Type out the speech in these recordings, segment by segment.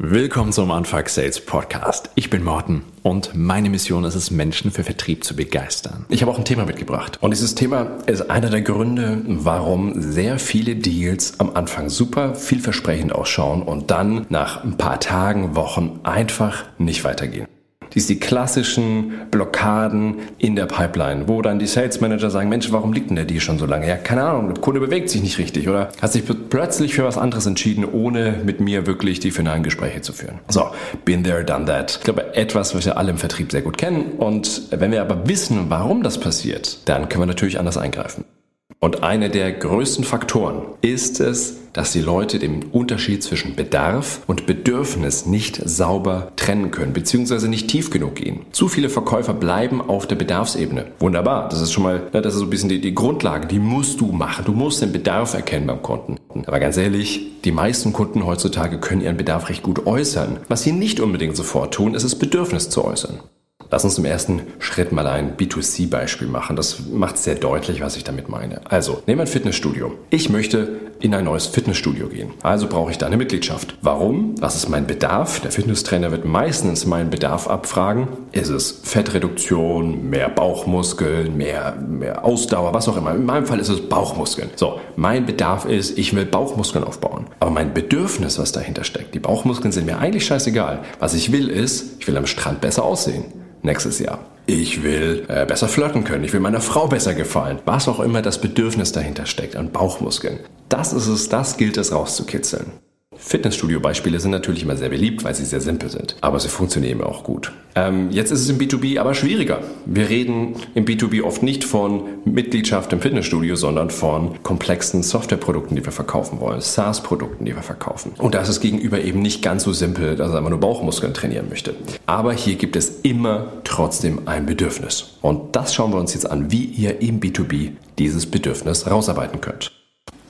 Willkommen zum Anfang Sales Podcast. Ich bin Morten und meine Mission ist es, Menschen für Vertrieb zu begeistern. Ich habe auch ein Thema mitgebracht. Und dieses Thema ist einer der Gründe, warum sehr viele Deals am Anfang super vielversprechend ausschauen und dann nach ein paar Tagen, Wochen einfach nicht weitergehen. Dies die klassischen Blockaden in der Pipeline, wo dann die Sales Manager sagen, Mensch, warum liegt denn der Deal schon so lange? Ja, keine Ahnung, der Kunde bewegt sich nicht richtig oder hat sich plötzlich für was anderes entschieden, ohne mit mir wirklich die finalen Gespräche zu führen. So, been there, done that. Ich glaube, etwas, was wir alle im Vertrieb sehr gut kennen. Und wenn wir aber wissen, warum das passiert, dann können wir natürlich anders eingreifen. Und einer der größten Faktoren ist es, dass die Leute den Unterschied zwischen Bedarf und Bedürfnis nicht sauber trennen können, beziehungsweise nicht tief genug gehen. Zu viele Verkäufer bleiben auf der Bedarfsebene. Wunderbar, das ist schon mal, das ist so ein bisschen die, die Grundlage, die musst du machen. Du musst den Bedarf erkennen beim Kunden. Aber ganz ehrlich, die meisten Kunden heutzutage können ihren Bedarf recht gut äußern. Was sie nicht unbedingt sofort tun, ist das Bedürfnis zu äußern. Lass uns im ersten Schritt mal ein B2C-Beispiel machen. Das macht sehr deutlich, was ich damit meine. Also, nehmen wir ein Fitnessstudio. Ich möchte in ein neues Fitnessstudio gehen. Also brauche ich da eine Mitgliedschaft. Warum? Was ist mein Bedarf? Der Fitnesstrainer wird meistens meinen Bedarf abfragen. Ist es Fettreduktion, mehr Bauchmuskeln, mehr, mehr Ausdauer, was auch immer. In meinem Fall ist es Bauchmuskeln. So, mein Bedarf ist, ich will Bauchmuskeln aufbauen. Aber mein Bedürfnis, was dahinter steckt, die Bauchmuskeln sind mir eigentlich scheißegal. Was ich will ist, ich will am Strand besser aussehen nächstes Jahr. Ich will äh, besser flirten können, ich will meiner Frau besser gefallen. Was auch immer das Bedürfnis dahinter steckt an Bauchmuskeln. Das ist es, das gilt es rauszukitzeln. Fitnessstudio-Beispiele sind natürlich immer sehr beliebt, weil sie sehr simpel sind. Aber sie funktionieren auch gut. Ähm, jetzt ist es im B2B aber schwieriger. Wir reden im B2B oft nicht von Mitgliedschaft im Fitnessstudio, sondern von komplexen Softwareprodukten, die wir verkaufen wollen, SaaS-Produkten, die wir verkaufen. Und da ist gegenüber eben nicht ganz so simpel, dass er einfach nur Bauchmuskeln trainieren möchte. Aber hier gibt es immer trotzdem ein Bedürfnis. Und das schauen wir uns jetzt an, wie ihr im B2B dieses Bedürfnis rausarbeiten könnt.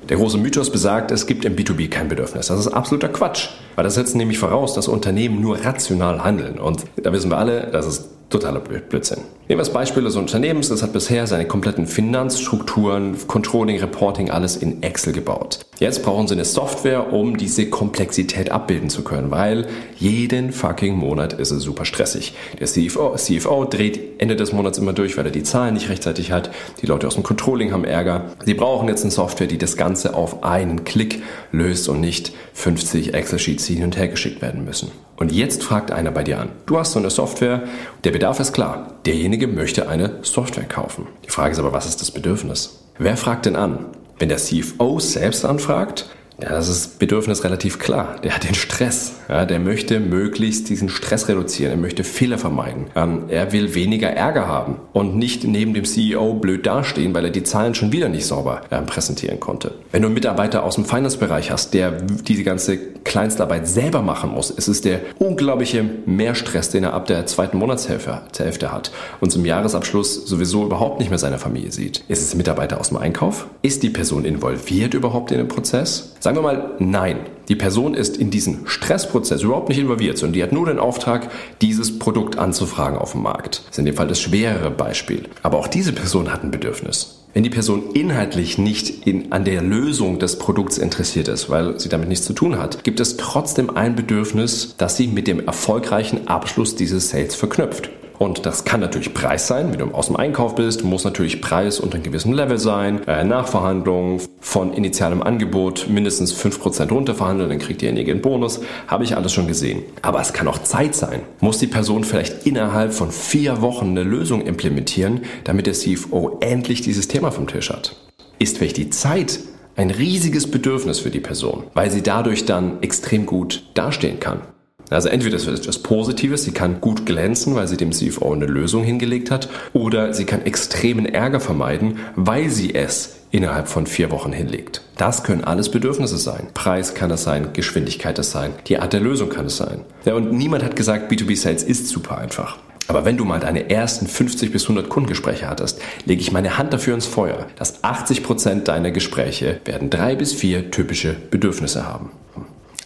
Der große Mythos besagt, es gibt im B2B kein Bedürfnis. Das ist absoluter Quatsch, weil das setzt nämlich voraus, dass Unternehmen nur rational handeln. Und da wissen wir alle, das ist totaler Blödsinn. Nehmen wir das Beispiel des Unternehmens, das hat bisher seine kompletten Finanzstrukturen, Controlling, Reporting, alles in Excel gebaut. Jetzt brauchen sie eine Software, um diese Komplexität abbilden zu können, weil jeden fucking Monat ist es super stressig. Der CFO, CFO dreht Ende des Monats immer durch, weil er die Zahlen nicht rechtzeitig hat. Die Leute aus dem Controlling haben Ärger. Sie brauchen jetzt eine Software, die das Ganze auf einen Klick löst und nicht 50 Excel-Sheets hin und her geschickt werden müssen. Und jetzt fragt einer bei dir an. Du hast so eine Software, der Bedarf ist klar. Derjenige möchte eine Software kaufen. Die Frage ist aber, was ist das Bedürfnis? Wer fragt denn an? Wenn der CFO selbst anfragt, ja, das ist Bedürfnis relativ klar. Der hat den Stress. Ja, der möchte möglichst diesen Stress reduzieren. Er möchte Fehler vermeiden. Ähm, er will weniger Ärger haben und nicht neben dem CEO blöd dastehen, weil er die Zahlen schon wieder nicht sauber äh, präsentieren konnte. Wenn du einen Mitarbeiter aus dem Finance-Bereich hast, der diese ganze Kleinstarbeit selber machen muss, ist es der unglaubliche Mehrstress, den er ab der zweiten Monatshälfte hat und zum Jahresabschluss sowieso überhaupt nicht mehr seine Familie sieht. Ist es ein Mitarbeiter aus dem Einkauf? Ist die Person involviert überhaupt in den Prozess? Sagen wir mal, nein. Die Person ist in diesen Stressprozess überhaupt nicht involviert, sondern die hat nur den Auftrag, dieses Produkt anzufragen auf dem Markt. Das ist in dem Fall das schwerere Beispiel. Aber auch diese Person hat ein Bedürfnis. Wenn die Person inhaltlich nicht in, an der Lösung des Produkts interessiert ist, weil sie damit nichts zu tun hat, gibt es trotzdem ein Bedürfnis, das sie mit dem erfolgreichen Abschluss dieses Sales verknüpft. Und das kann natürlich Preis sein, wenn du aus dem Einkauf bist, muss natürlich Preis unter einem gewissen Level sein, äh, Nachverhandlung von initialem Angebot mindestens 5% runterverhandeln, dann kriegt derjenige einen Bonus, habe ich alles schon gesehen. Aber es kann auch Zeit sein. Muss die Person vielleicht innerhalb von vier Wochen eine Lösung implementieren, damit der CFO endlich dieses Thema vom Tisch hat? Ist vielleicht die Zeit ein riesiges Bedürfnis für die Person, weil sie dadurch dann extrem gut dastehen kann. Also entweder ist es etwas Positives, sie kann gut glänzen, weil sie dem CFO eine Lösung hingelegt hat, oder sie kann extremen Ärger vermeiden, weil sie es innerhalb von vier Wochen hinlegt. Das können alles Bedürfnisse sein. Preis kann es sein, Geschwindigkeit es sein, die Art der Lösung kann es sein. Ja, und niemand hat gesagt, B2B Sales ist super einfach. Aber wenn du mal deine ersten 50 bis 100 Kundengespräche hattest, lege ich meine Hand dafür ins Feuer, dass 80 Prozent deiner Gespräche werden drei bis vier typische Bedürfnisse haben.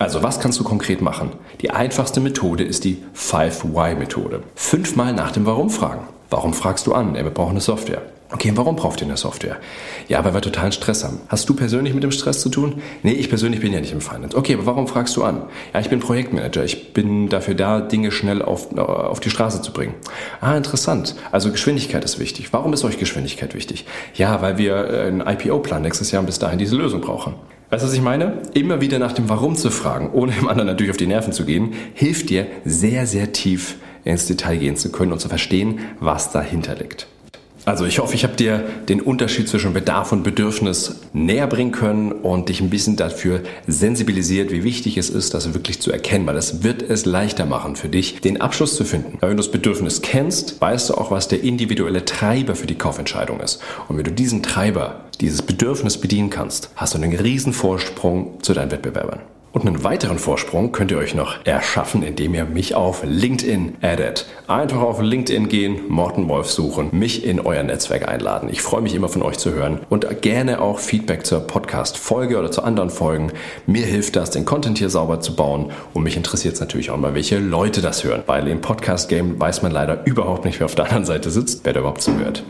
Also was kannst du konkret machen? Die einfachste Methode ist die 5-Why-Methode. Fünfmal nach dem Warum fragen. Warum fragst du an? wir brauchen eine Software. Okay, warum braucht ihr eine Software? Ja, weil wir totalen Stress haben. Hast du persönlich mit dem Stress zu tun? Nee, ich persönlich bin ja nicht im Finance. Okay, aber warum fragst du an? Ja, ich bin Projektmanager. Ich bin dafür da, Dinge schnell auf, auf die Straße zu bringen. Ah, interessant. Also Geschwindigkeit ist wichtig. Warum ist euch Geschwindigkeit wichtig? Ja, weil wir äh, einen IPO-Plan nächstes Jahr und bis dahin diese Lösung brauchen. Weißt du, was ich meine? Immer wieder nach dem Warum zu fragen, ohne dem anderen natürlich auf die Nerven zu gehen, hilft dir sehr, sehr tief ins Detail gehen zu können und zu verstehen, was dahinter liegt. Also ich hoffe, ich habe dir den Unterschied zwischen Bedarf und Bedürfnis näher bringen können und dich ein bisschen dafür sensibilisiert, wie wichtig es ist, das wirklich zu erkennen, weil es wird es leichter machen für dich, den Abschluss zu finden. Weil wenn du das Bedürfnis kennst, weißt du auch, was der individuelle Treiber für die Kaufentscheidung ist. Und wenn du diesen Treiber, dieses Bedürfnis bedienen kannst, hast du einen riesen Vorsprung zu deinen Wettbewerbern. Und einen weiteren Vorsprung könnt ihr euch noch erschaffen, indem ihr mich auf LinkedIn addet. Einfach auf LinkedIn gehen, Morten Wolf suchen, mich in euer Netzwerk einladen. Ich freue mich immer von euch zu hören und gerne auch Feedback zur Podcast-Folge oder zu anderen Folgen. Mir hilft das, den Content hier sauber zu bauen und mich interessiert es natürlich auch mal, welche Leute das hören, weil im Podcast-Game weiß man leider überhaupt nicht, wer auf der anderen Seite sitzt, wer da überhaupt zuhört.